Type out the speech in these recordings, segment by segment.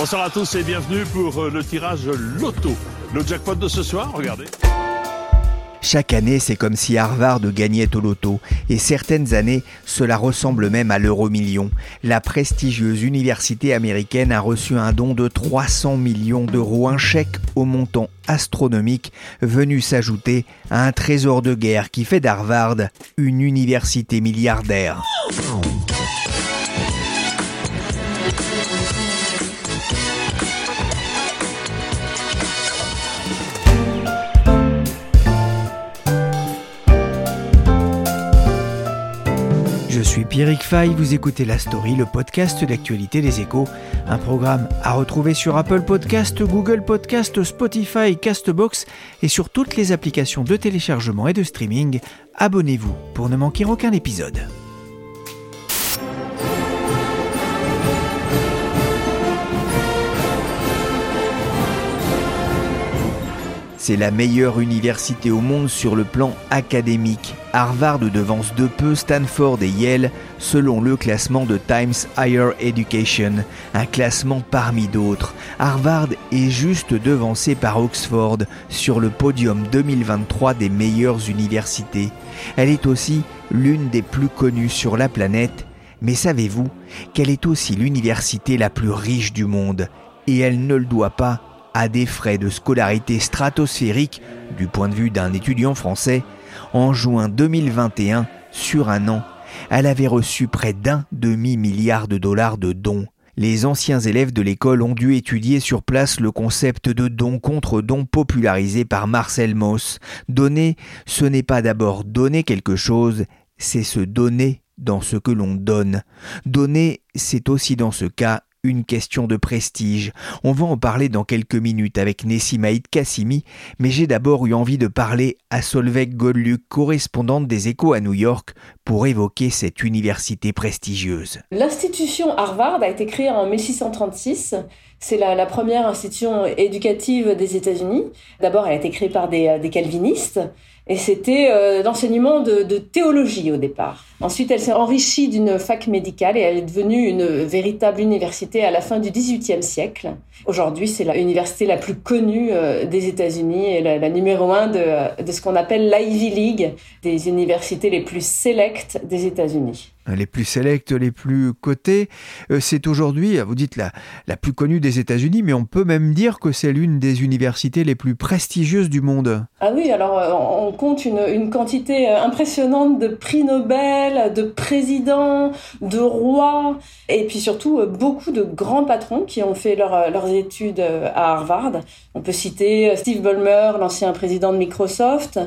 Bonsoir à tous et bienvenue pour euh, le tirage Loto. Le jackpot de ce soir, regardez. Chaque année, c'est comme si Harvard gagnait au loto, et certaines années, cela ressemble même à l'euro million. La prestigieuse université américaine a reçu un don de 300 millions d'euros, un chèque au montant astronomique venu s'ajouter à un trésor de guerre qui fait d'Harvard une université milliardaire. Suis Pierrick Fay, vous écoutez La Story, le podcast d'actualité des échos, un programme à retrouver sur Apple Podcast, Google Podcast, Spotify, Castbox et sur toutes les applications de téléchargement et de streaming. Abonnez-vous pour ne manquer aucun épisode. C'est la meilleure université au monde sur le plan académique. Harvard devance de peu Stanford et Yale selon le classement de Times Higher Education, un classement parmi d'autres. Harvard est juste devancé par Oxford sur le podium 2023 des meilleures universités. Elle est aussi l'une des plus connues sur la planète. Mais savez-vous qu'elle est aussi l'université la plus riche du monde? Et elle ne le doit pas à des frais de scolarité stratosphériques du point de vue d'un étudiant français, en juin 2021, sur un an, elle avait reçu près d'un demi-milliard de dollars de dons. Les anciens élèves de l'école ont dû étudier sur place le concept de don contre don popularisé par Marcel Mauss. Donner, ce n'est pas d'abord donner quelque chose, c'est se donner dans ce que l'on donne. Donner, c'est aussi dans ce cas une question de prestige. On va en parler dans quelques minutes avec Nessimaïd Kassimi, mais j'ai d'abord eu envie de parler à Solveig Goldluck, correspondante des Échos à New York, pour évoquer cette université prestigieuse. L'institution Harvard a été créée en 1636. C'est la, première institution éducative des États-Unis. D'abord, elle a été créée par des, des calvinistes et c'était euh, l'enseignement de, théologie au départ. Ensuite, elle s'est enrichie d'une fac médicale et elle est devenue une véritable université à la fin du XVIIIe siècle. Aujourd'hui, c'est l'université la plus connue euh, des États-Unis et la, la, numéro un de, de ce qu'on appelle l'Ivy League, des universités les plus sélectes des États-Unis les plus sélectes, les plus cotées. Euh, c'est aujourd'hui, vous dites, la, la plus connue des États-Unis, mais on peut même dire que c'est l'une des universités les plus prestigieuses du monde. Ah oui, alors on compte une, une, quantité euh, impressionnante de prix Nobel, de présidents, de rois, et puis surtout euh, beaucoup de grands patrons qui ont fait leur, euh, leurs études à Harvard. On peut citer Steve Ballmer, l'ancien président de Microsoft,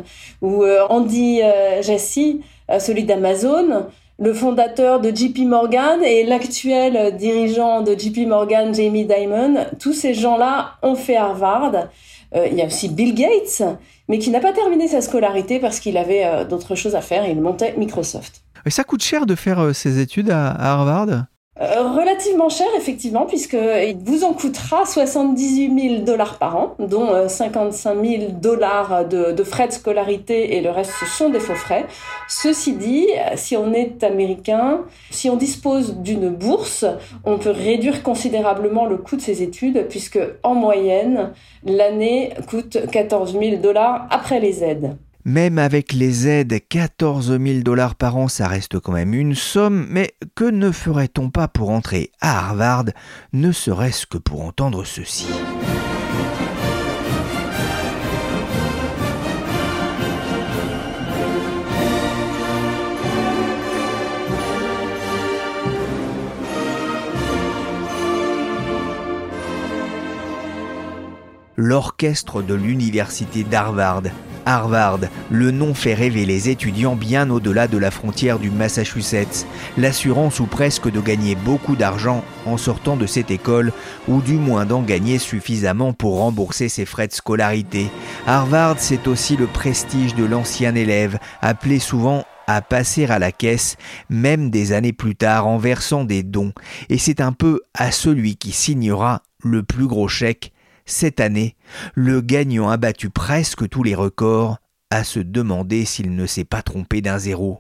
ou Andy Jassy, celui d'Amazon, le fondateur de JP Morgan et l'actuel dirigeant de JP Morgan, Jamie Dimon. Tous ces gens-là ont fait Harvard. il y a aussi Bill Gates mais qui n'a pas terminé sa scolarité parce qu'il avait euh, d'autres choses à faire. Il montait Microsoft. Et ça coûte cher de faire euh, ses études à Harvard? Euh, relativement cher, effectivement, puisqu'il vous en coûtera 78 000 dollars par an, dont 55 euh, 000 dollars de, frais de scolarité et le reste, ce sont des faux frais. Ceci dit, si on est américain, si on dispose d'une bourse, on peut réduire considérablement le coût de ses études, puisque en moyenne, l'année coûte 14 000 dollars après les aides. Même avec les aides, 14 000 dollars par an, ça reste quand même une somme, mais que ne ferait-on pas pour entrer à Harvard, ne serait-ce que pour entendre ceci? L'orchestre de l'université d'Harvard Harvard. Le nom fait rêver les étudiants bien au-delà de la frontière du Massachusetts. L'assurance ou presque de gagner beaucoup d'argent en sortant de cette école, ou du moins d'en gagner suffisamment pour rembourser ses frais de scolarité. Harvard, c'est aussi le prestige de l'ancien élève, appelé souvent à passer à la caisse, même des années plus tard en versant des dons, et c'est un peu à celui qui signera le plus gros chèque cette année, le gagnant a battu presque tous les records, à se demander s'il ne s'est pas trompé d'un zéro.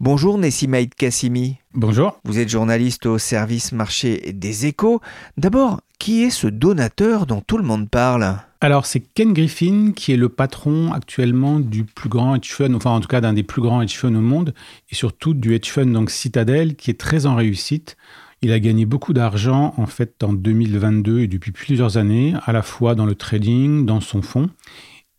Bonjour Nessimaïd Kassimi. Bonjour. Vous êtes journaliste au service marché des échos. D'abord, qui est ce donateur dont tout le monde parle? Alors c'est Ken Griffin qui est le patron actuellement du plus grand hedge fund, enfin en tout cas d'un des plus grands hedge funds au monde, et surtout du hedge fund donc Citadel qui est très en réussite. Il a gagné beaucoup d'argent en fait en 2022 et depuis plusieurs années, à la fois dans le trading, dans son fonds.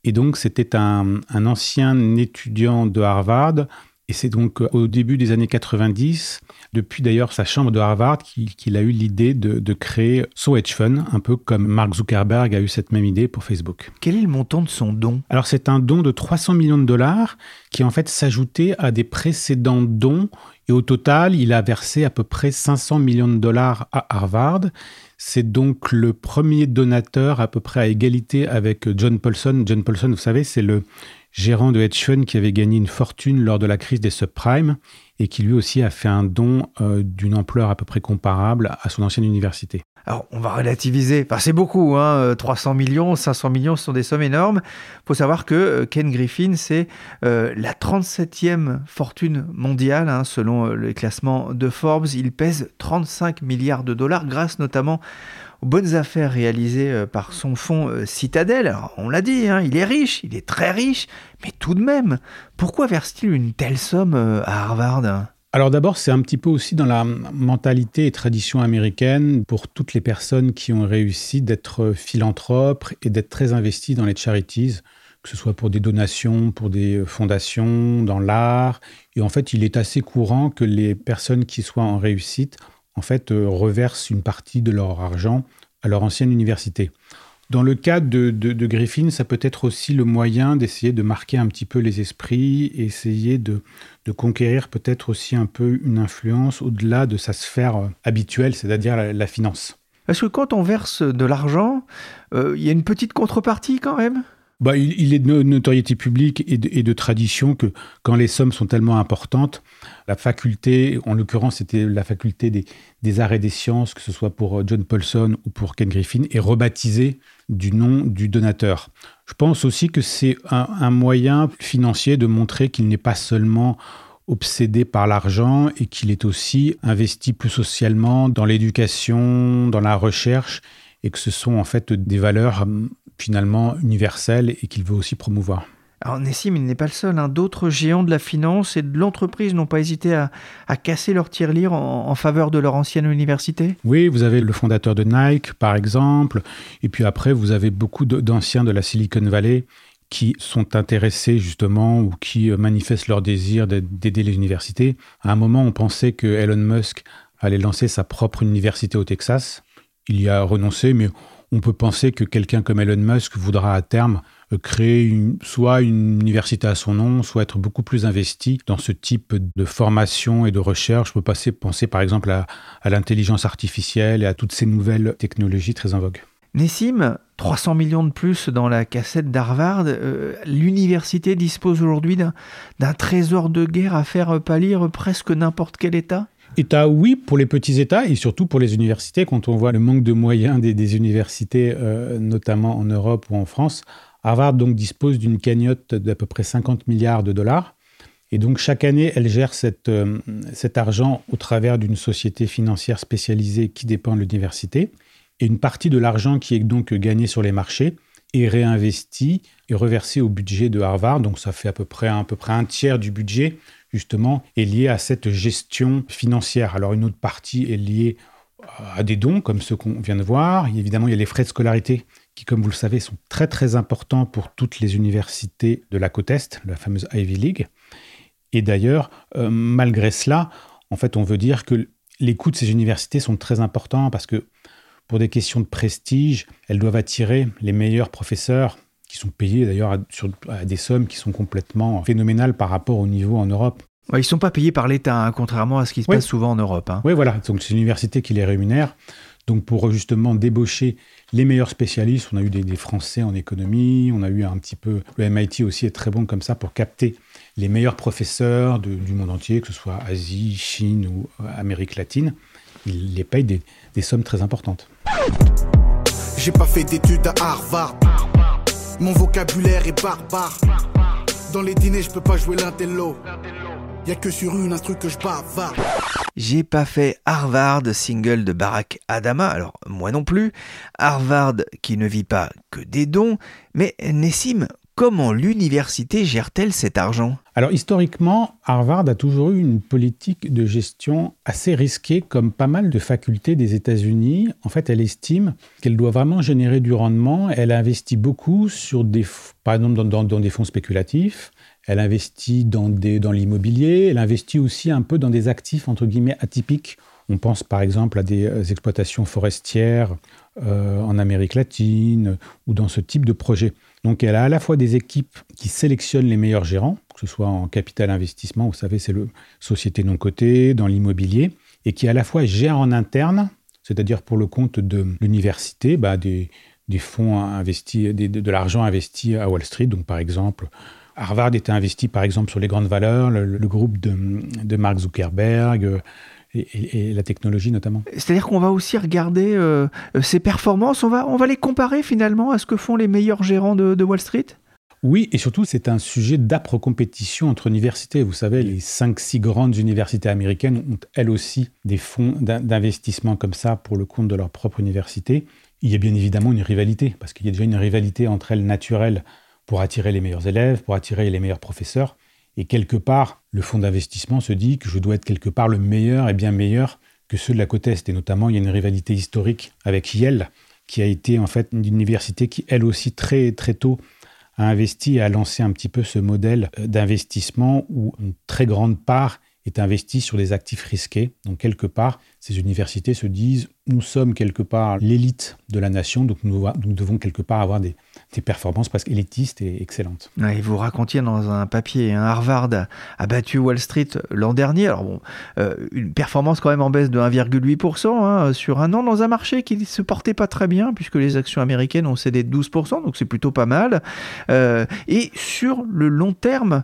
Et donc c'était un, un ancien étudiant de Harvard et c'est donc euh, au début des années 90, depuis d'ailleurs sa chambre de Harvard, qu'il a eu l'idée de, créer son hedge fund, un peu comme Mark Zuckerberg a eu cette même idée pour Facebook. Quel est le montant de son don? Alors c'est un don de 300 millions de dollars qui en fait s'ajoutait à des précédents dons. Et au total, il a versé à peu près 500 millions de dollars à Harvard. C'est donc le premier donateur à peu près à égalité avec John Paulson. John Paulson, vous savez, c'est le gérant de hedge fund qui avait gagné une fortune lors de la crise des subprimes et qui lui aussi a fait un don euh, d'une ampleur à peu près comparable à son ancienne université. Alors, on va relativiser. c'est beaucoup, hein, 300 euh, millions, 500 millions, ce sont des sommes énormes. Il faut savoir que euh, Ken Griffin, c'est la 37e fortune mondiale, hein, selon le classement de Forbes. Il pèse 35 milliards de dollars, grâce notamment bonnes affaires réalisées euh, par son fonds euh, Citadel. on l'a dit, hein, il est riche, il est très riche, mais tout de même, pourquoi verse-t-il une telle somme euh, à Harvard? Alors d'abord, c'est un petit peu aussi dans la mentalité et tradition américaine pour toutes les personnes qui ont réussi d'être philanthropes et d'être très investies dans les charities, que ce soit pour des donations, pour des fondations, dans l'art. Et en fait, il est assez courant que les personnes qui soient en réussite en fait, euh, reversent une partie de leur argent à leur ancienne université. Dans le cas de, Griffin, ça peut être aussi le moyen d'essayer de marquer un petit peu les esprits, essayer de, conquérir peut-être aussi un peu une influence au-delà de sa sphère euh, habituelle, c'est-à-dire la, finance. Parce que quand on verse de l'argent, euh, il y a une petite contrepartie quand même? Bah, il, est de notoriété publique et de, tradition que quand les sommes sont tellement importantes, la faculté, en l'occurrence c'était la faculté des, arts et des sciences, que ce soit pour euh, John Paulson ou pour Ken Griffin, est rebaptisée du nom du donateur. Je pense aussi que c'est un, moyen financier de montrer qu'il n'est pas seulement obsédé par l'argent et qu'il est aussi investi plus socialement dans l'éducation, dans la recherche et que ce sont en fait des valeurs hum, finalement universelles et qu'il veut aussi promouvoir. Alors Nessim, il n'est pas le seul. Hein. D'autres géants de la finance et de l'entreprise n'ont pas hésité à, casser leur tirelire en, en, faveur de leur ancienne université? Oui, vous avez le fondateur de Nike, par exemple. Et puis après, vous avez beaucoup d'anciens de la Silicon Valley qui sont intéressés justement ou qui euh, manifestent leur désir d'aider les universités. À un moment, on pensait que Elon Musk allait lancer sa propre université au Texas. Il y a renoncé, mais on peut penser que quelqu'un comme Elon Musk voudra à terme euh, créer soit une université à son nom, soit être beaucoup plus investi dans ce type de formation et de recherche. On peut passer, penser par exemple à, l'intelligence artificielle et à toutes ces nouvelles technologies très en vogue. Nessim, 300 millions de plus dans la cassette d'Harvard, euh, l'université dispose aujourd'hui d'un trésor de guerre à faire pâlir presque n'importe quel État? État, oui, pour les petits États et surtout pour les universités. Quand on voit le manque de moyens des, universités, euh, notamment en Europe ou en France, Harvard dispose d'une cagnotte d'à peu près 50 milliards de dollars. Et donc chaque année, elle gère euh, cet argent au travers d'une société financière spécialisée qui dépend de l'université. Et une partie de l'argent qui est donc gagné sur les marchés est réinvesti et reversé au budget de Harvard. Donc ça fait à peu près un tiers du budget justement, est liée à cette gestion financière. Alors une autre partie est liée à des dons, comme ceux qu'on vient de voir. évidemment, il y a les frais de scolarité qui, comme vous le savez, sont très très importants pour toutes les universités de la côte Est, la fameuse Ivy League. Et d'ailleurs, euh, malgré cela, en fait, on veut dire que les coûts de ces universités sont très importants parce que pour des questions de prestige, elles doivent attirer les meilleurs professeurs qui sont payés d'ailleurs à, des sommes qui sont complètement phénoménales par rapport au niveau en Europe. ils ne sont pas payés par l'État, hein, contrairement à ce qui se passe souvent en Europe. Hein. Oui, voilà. Donc c'est l'université qui les rémunère. Donc pour justement débaucher les meilleurs spécialistes, on a eu des, Français en économie, on a eu un petit peu... Le MIT aussi est très bon comme ça pour capter les meilleurs professeurs du monde entier, que ce soit Asie, Chine ou euh, Amérique latine. Ils les payent des, des sommes très importantes. J'ai pas fait d'études à Harvard. Mon vocabulaire est barbare. Dans les dîners, je peux pas jouer l'intello. Y a que sur une un truc que je bavarde. J'ai pas fait Harvard, single de Barack Adama, alors moi non plus. Harvard qui ne vit pas que des dons, mais Nessim, comment l'université gère-t-elle cet argent? Alors historiquement, Harvard a toujours eu une politique de gestion assez risquée comme pas mal de facultés des États-Unis. En fait, elle estime qu'elle doit vraiment générer du rendement. Elle investit beaucoup sur des, par exemple dans des fonds spéculatifs. Elle investit dans, dans l'immobilier, elle investit aussi un peu dans des actifs entre guillemets atypiques. On pense par exemple à des euh, exploitations forestières euh, en Amérique latine ou dans ce type de projet. Donc elle a à la fois des équipes qui sélectionnent les meilleurs gérants, que ce soit en capital investissement, vous savez, c'est le société non cotée, dans l'immobilier, et qui à la fois gèrent en interne, c'est-à-dire pour le compte de l'université, bah, des, fonds investis, de l'argent investi à Wall Street, donc par exemple Harvard était investi par exemple sur les grandes valeurs, le, groupe de, Mark Zuckerberg. Euh, et, la technologie notamment. C'est-à-dire qu'on va aussi regarder euh, ses performances, on va, on va les comparer finalement à ce que font les meilleurs gérants de, Wall Street? Oui, et surtout, c'est un sujet d'âpre compétition entre universités. Vous savez, les 5-6 grandes universités américaines ont elles aussi des fonds d'investissement comme ça pour le compte de leur propre université. Il y a bien évidemment une rivalité, parce qu'il y a déjà une rivalité entre elles naturelle pour attirer les meilleurs élèves, pour attirer les meilleurs professeurs. Et quelque part, le fonds d'investissement se dit que je dois être quelque part le meilleur et bien meilleur que ceux de la côte Est. Et notamment, il y a une rivalité historique avec Yale, qui a été en fait une université qui, elle aussi, très, très tôt, a investi et a lancé un petit peu ce modèle d'investissement où une très grande part est investie sur des actifs risqués. Donc, quelque part, ces universités se disent nous sommes quelque part l'élite de la nation, donc nous, devons quelque part avoir des, performances presque élitistes et excellentes. et vous racontiez dans un papier, un Harvard a battu Wall Street l'an dernier. Alors bon, euh, une performance quand même en baisse de 1,8% hein, sur un an dans un marché qui ne se portait pas très bien puisque les actions américaines ont cédé de 12%, donc c'est plutôt pas mal. Euh, et sur le long terme,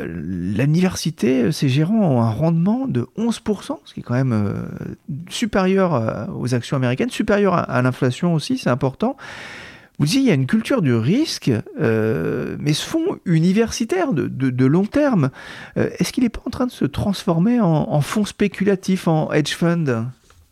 l'université, ces gérants ont un rendement de 11%, ce qui est quand même euh, supérieur euh, aux actions américaines, supérieur à, l'inflation aussi, c'est important. Vous disiez, il y a une culture du risque, mais ce fonds universitaire de, long terme, est-ce qu'il n'est pas en train de se transformer en, en fonds spéculatif, en hedge fund?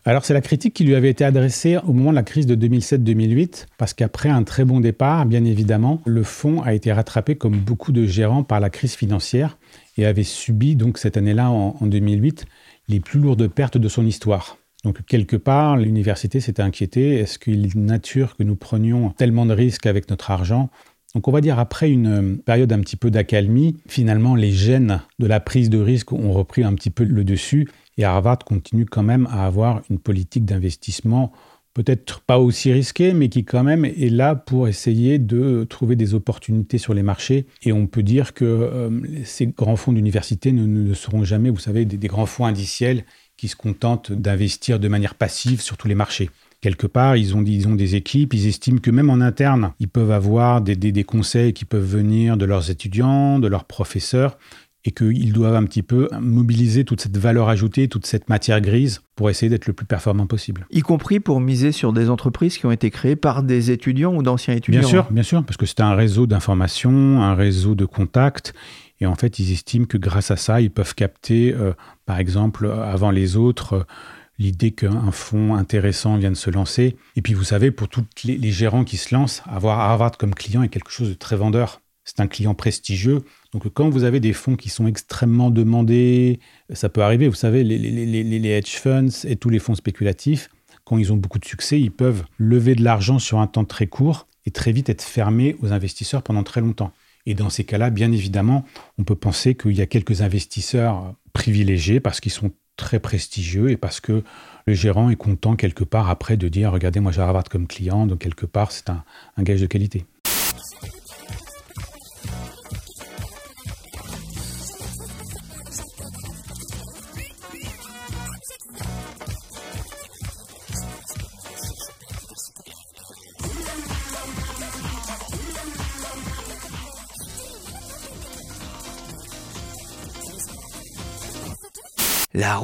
Alors c'est la critique qui lui avait été adressée au moment de la crise de 2007-2008, parce qu'après un très bon départ, bien évidemment, le fonds a été rattrapé comme beaucoup de gérants par la crise financière et avait subi donc cette année-là, en, 2008, les plus lourdes pertes de son histoire. Donc quelque part, l'université s'était inquiétée, est-ce qu'il est nature que nous prenions tellement de risques avec notre argent? Donc on va dire après une période un petit peu d'accalmie, finalement les gènes de la prise de risque ont repris un petit peu le dessus et Harvard continue quand même à avoir une politique d'investissement peut-être pas aussi risquée, mais qui quand même est là pour essayer de trouver des opportunités sur les marchés. Et on peut dire que euh, ces grands fonds d'université ne, seront jamais, vous savez, des, grands fonds indiciels qui se contentent d'investir de manière passive sur tous les marchés. Quelque part, ils ont, des équipes, ils estiment que même en interne, ils peuvent avoir des conseils qui peuvent venir de leurs étudiants, de leurs professeurs, et qu'ils doivent un petit peu mobiliser toute cette valeur ajoutée, toute cette matière grise pour essayer d'être le plus performant possible. Y compris pour miser sur des entreprises qui ont été créées par des étudiants ou d'anciens étudiants. Bien sûr, bien sûr, parce que c'est un réseau d'informations, un réseau de contacts. Et en fait, ils estiment que grâce à ça, ils peuvent capter, euh, par exemple, avant les autres, euh, l'idée qu'un fonds intéressant vient de se lancer. Et puis, vous savez, pour tous les, les gérants qui se lancent, avoir Harvard comme client est quelque chose de très vendeur. C'est un client prestigieux. Donc quand vous avez des fonds qui sont extrêmement demandés, ça peut arriver, vous savez, les, hedge funds et tous les fonds spéculatifs, quand ils ont beaucoup de succès, ils peuvent lever de l'argent sur un temps très court et très vite être fermés aux investisseurs pendant très longtemps. Et dans ces cas-là, bien évidemment, on peut penser qu'il y a quelques investisseurs privilégiés parce qu'ils sont très prestigieux et parce que le gérant est content quelque part après de dire regardez moi j'ai Harvard comme client donc quelque part c'est un, un gage de qualité.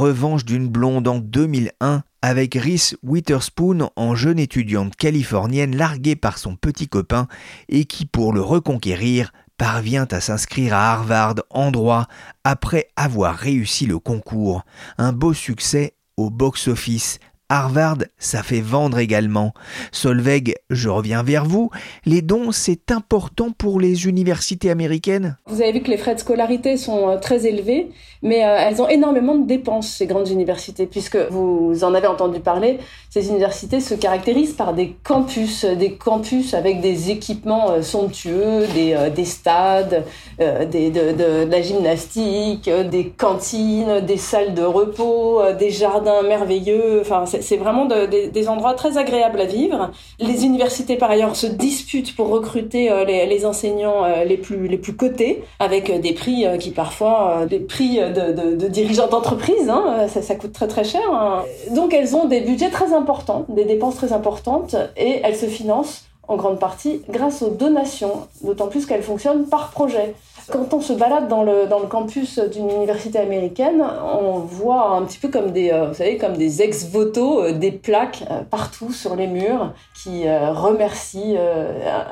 Revanche d'une blonde en 2001 avec Reese Witherspoon en jeune étudiante californienne larguée par son petit copain et qui, pour le reconquérir, parvient à s'inscrire à Harvard en droit après avoir réussi le concours. Un beau succès au box-office Harvard, ça fait vendre également. Solveig, je reviens vers vous. Les dons, c'est important pour les universités américaines Vous avez vu que les frais de scolarité sont euh, très élevés, mais euh, elles ont énormément de dépenses, ces grandes universités, puisque vous en avez entendu parler, ces universités se caractérisent par des campus, des campus avec des équipements euh, somptueux, des, des stades, des, de, la gymnastique, des cantines, des salles de repos, des jardins merveilleux. Enfin, c'est vraiment des endroits très agréables à vivre. Les universités, par ailleurs, se disputent pour recruter euh, les, enseignants euh, les plus, les plus cotés, avec euh, des prix qui parfois, des prix de, dirigeants d'entreprise, hein, ça, coûte très très cher. Hein. Donc elles ont des budgets très importants, des dépenses très importantes, et elles se financent en grande partie grâce aux donations, d'autant plus qu'elles fonctionnent par projet. Quand on se balade dans le, dans le campus d'une université américaine, on voit un petit peu comme des, euh, vous savez, comme des ex-voto, euh, des plaques euh, partout sur les murs qui remercient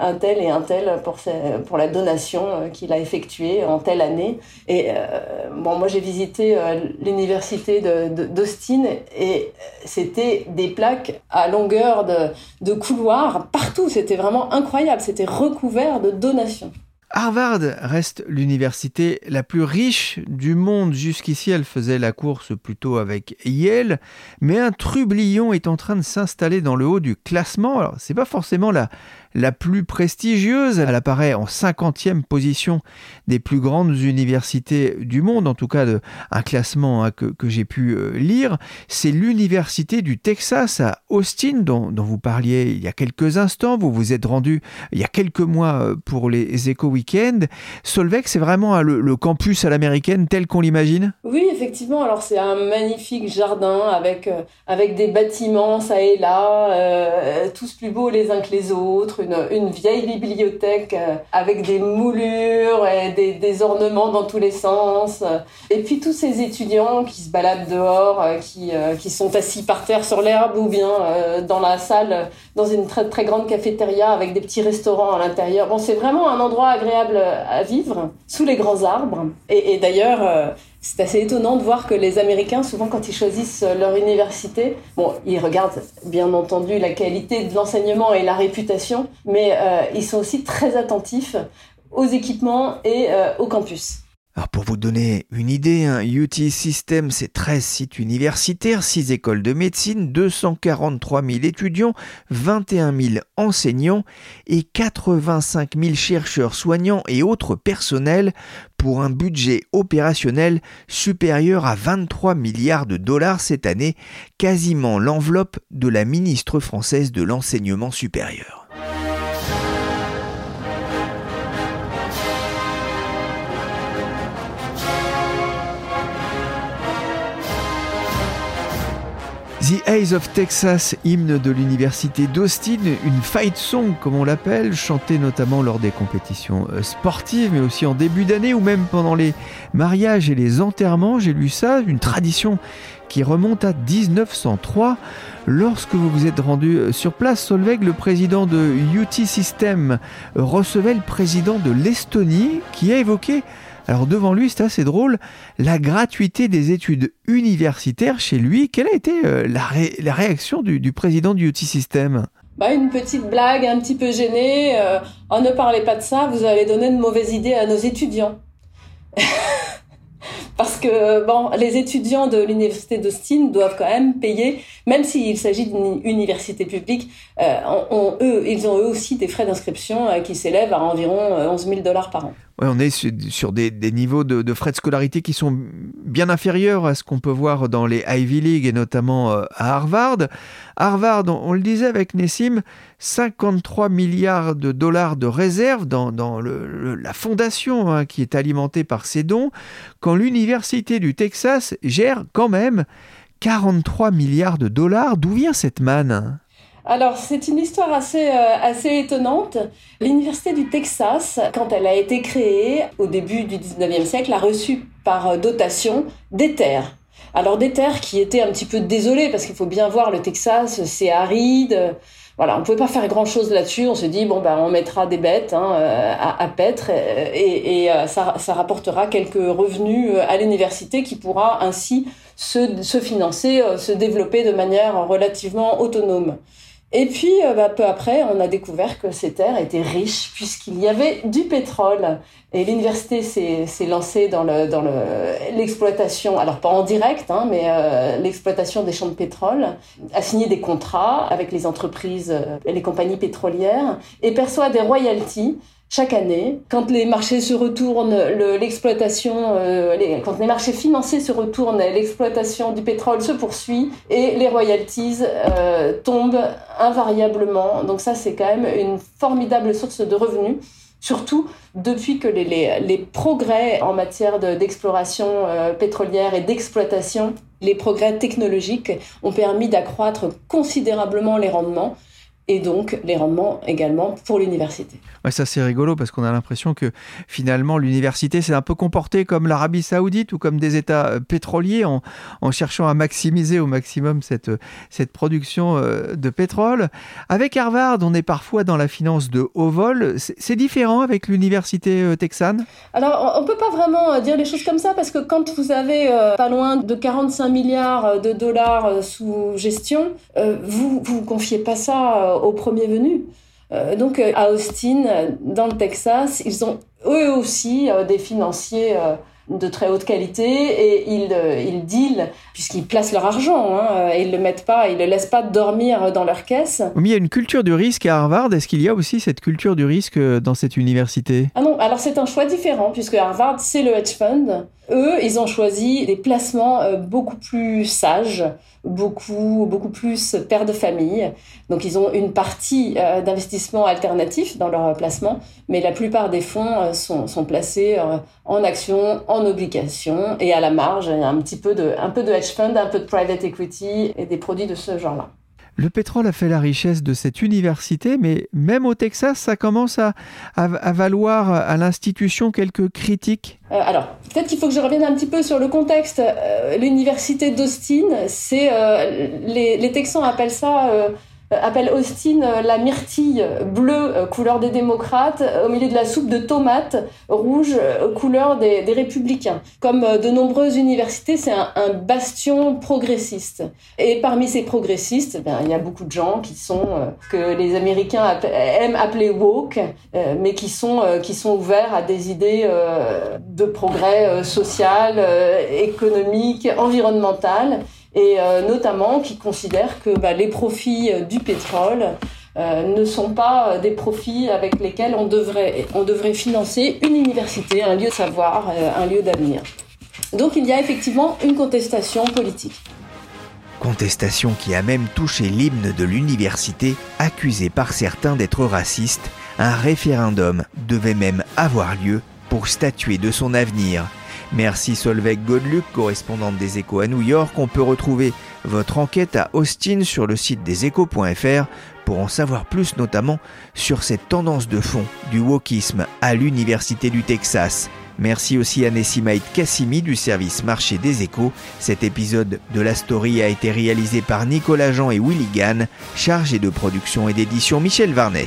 un tel et un tel pour, pour la donation qu'il a effectuée en telle année. Et bon, moi j'ai visité l'université d'Austin et c'était des plaques à longueur de, de couloir partout. C'était vraiment incroyable. C'était recouvert de donations. Harvard reste l'université la plus riche du monde. Jusqu'ici, elle faisait la course plutôt avec Yale, mais un trublion est en train de s'installer dans le haut du classement. Alors, c'est pas forcément la, la plus prestigieuse. Elle apparaît en 50e position des plus grandes universités du monde, en tout cas de, un classement hein, que, j'ai pu euh, lire. C'est l'université du Texas à Austin, dont, vous parliez il y a quelques instants. Vous vous êtes rendu il y a quelques mois euh, pour les Eco Weekend. Solveig, c'est vraiment le, campus à l'américaine tel qu'on l'imagine? Oui, effectivement. Alors c'est un magnifique jardin avec, euh, avec des bâtiments ça et là, tous plus beaux les uns que les autres une, vieille bibliothèque euh, avec des moulures et des, ornements dans tous les sens. Et puis tous ces étudiants qui se baladent dehors, euh, qui, euh, qui sont assis par terre sur l'herbe ou bien dans la salle, dans une très, très grande cafétéria avec des petits restaurants à l'intérieur. Bon, c'est vraiment un endroit agréable à vivre, sous les grands arbres. Et, et d'ailleurs, c'est assez étonnant de voir que les Américains, souvent quand ils choisissent leur université, bon, ils regardent bien entendu la qualité de l'enseignement et la réputation, mais euh, ils sont aussi très attentifs aux équipements et euh, au campus. Pour vous donner une idée, un UT System, c'est 13 sites universitaires, 6 écoles de médecine, 243 000 étudiants, 21 000 enseignants et 85 000 chercheurs, soignants et autres personnels pour un budget opérationnel supérieur à 23 milliards de dollars cette année, quasiment l'enveloppe de la ministre française de l'enseignement supérieur. The Eyes of Texas, hymne de l'université d'Austin, une fight song comme on l'appelle, chantée notamment lors des compétitions euh, sportives, mais aussi en début d'année ou même pendant les mariages et les enterrements. J'ai lu ça, une tradition qui remonte à 1903. Lorsque vous vous êtes rendu euh, sur place, Solveig, le président de UT System, recevait le président de l'Estonie qui a évoqué alors devant lui, c'est assez drôle, la gratuité des études universitaires chez lui. Quelle a été euh, la, réaction du, président du UT System? Bah, une petite blague un petit peu gênée. Euh, oh, ne parlez pas de ça, vous allez donner de mauvaises idées à nos étudiants. Parce que bon, les étudiants de l'université d'Austin doivent quand même payer, même s'il s'agit d'une université publique, euh, eux, ils ont eux aussi des frais d'inscription qui s'élèvent à environ 11 000 dollars par an on est sur des, niveaux de, frais de scolarité qui sont bien inférieurs à ce qu'on peut voir dans les Ivy League et notamment euh, à Harvard. Harvard, on, le disait avec Nessim, 53 milliards de dollars de réserves dans, la fondation hein, qui est alimentée par ces dons, quand l'Université du Texas gère quand même 43 milliards de dollars. D'où vient cette manne alors, c'est une histoire assez, euh, assez étonnante. L'Université du Texas, quand elle a été créée au début du 19e siècle, a reçu par euh, dotation des terres. Alors des terres qui étaient un petit peu désolées, parce qu'il faut bien voir, le Texas, c'est aride. Voilà, on pouvait pas faire grand chose là-dessus. On se dit bon ben on mettra des bêtes hein, euh, à, à, paître et, ça, rapportera quelques revenus à l'université qui pourra ainsi se financer, se développer de manière relativement autonome. Et puis, euh, bah, peu après, on a découvert que ces terres étaient riches puisqu'il y avait du pétrole. Et l'université s'est lancée dans le dans l'exploitation, alors pas en direct, hein, mais euh, l'exploitation des champs de pétrole, a signé des contrats avec les entreprises euh, et les compagnies pétrolières et perçoit des royalties chaque année, quand les marchés se retournent, l'exploitation, euh, quand les marchés financiers se retournent, l'exploitation du pétrole se poursuit et les royalties euh, tombent invariablement. Donc ça, c'est quand même une formidable source de revenus. Surtout depuis que les, progrès en matière d'exploration euh, pétrolière et d'exploitation, les progrès technologiques ont permis d'accroître considérablement les rendements et donc les rendements également pour l'université. Ouais, ça c'est rigolo parce qu'on a l'impression que finalement l'université s'est un peu comportée comme l'Arabie saoudite ou comme des États euh, pétroliers en, en, cherchant à maximiser au maximum cette, cette production euh, de pétrole. Avec Harvard, on est parfois dans la finance de haut vol. C'est différent avec l'université euh, texane? Alors on ne peut pas vraiment dire les choses comme ça parce que quand vous avez pas loin de 45 milliards de dollars sous gestion, vous ne confiez pas ça au premier venu. Euh, donc euh, à Austin, dans le Texas, ils ont eux aussi euh, des financiers de très haute qualité et ils, ils dealent, puisqu'ils placent leur argent, hein, et ils le mettent pas, ils le laissent pas dormir dans leur caisse. Mais il y a une culture du risque à Harvard. Est-ce qu'il y a aussi cette culture du risque dans cette université? Ah non, alors c'est un choix différent, puisque Harvard, c'est le hedge fund. Eux, ils ont choisi des placements beaucoup plus sages, beaucoup, beaucoup plus pères de famille. Donc ils ont une partie euh, d'investissement alternatif dans leur placement, mais la plupart des fonds euh, sont, sont, placés euh, en actions, en obligations et à la marge, un petit peu de, un peu de hedge fund, un peu de private equity et des produits de ce genre-là. Le pétrole a fait la richesse de cette université, mais même au Texas, ça commence à, valoir à l'institution quelques critiques. Euh, alors, peut-être qu'il faut que je revienne un petit peu sur le contexte. Euh, l'université d'Austin, c'est euh, les, Texans appellent ça appelle Austin euh, la myrtille bleue, euh, couleur des démocrates, au milieu de la soupe de tomates rouge, couleur des, républicains. Comme de nombreuses universités, c'est un, bastion progressiste. Et parmi ces progressistes, ben, il y a beaucoup de gens qui sont, que les Américains aiment appeler woke, mais qui sont, qui sont ouverts à des idées de progrès social, économique, environnemental et euh, notamment qui considèrent que bah, les profits euh, du pétrole euh, ne sont pas des profits avec lesquels on devrait, on devrait financer une université, un lieu de savoir, un lieu d'avenir. Donc il y a effectivement une contestation politique. Contestation qui a même touché l'hymne de l'université, accusé par certains d'être raciste. Un référendum devait même avoir lieu pour statuer de son avenir. Merci Solveig Godluc, correspondante des échos à New York. On peut retrouver votre enquête à Austin sur le site des échos.fr pour en savoir plus notamment sur cette tendance de fond du wokisme à l'Université du Texas. Merci aussi à Nessimaït Kassimi du service marché des échos. Cet épisode de la story a été réalisé par Nicolas Jean et Willy Gann, chargé de production et d'édition Michel Varnet.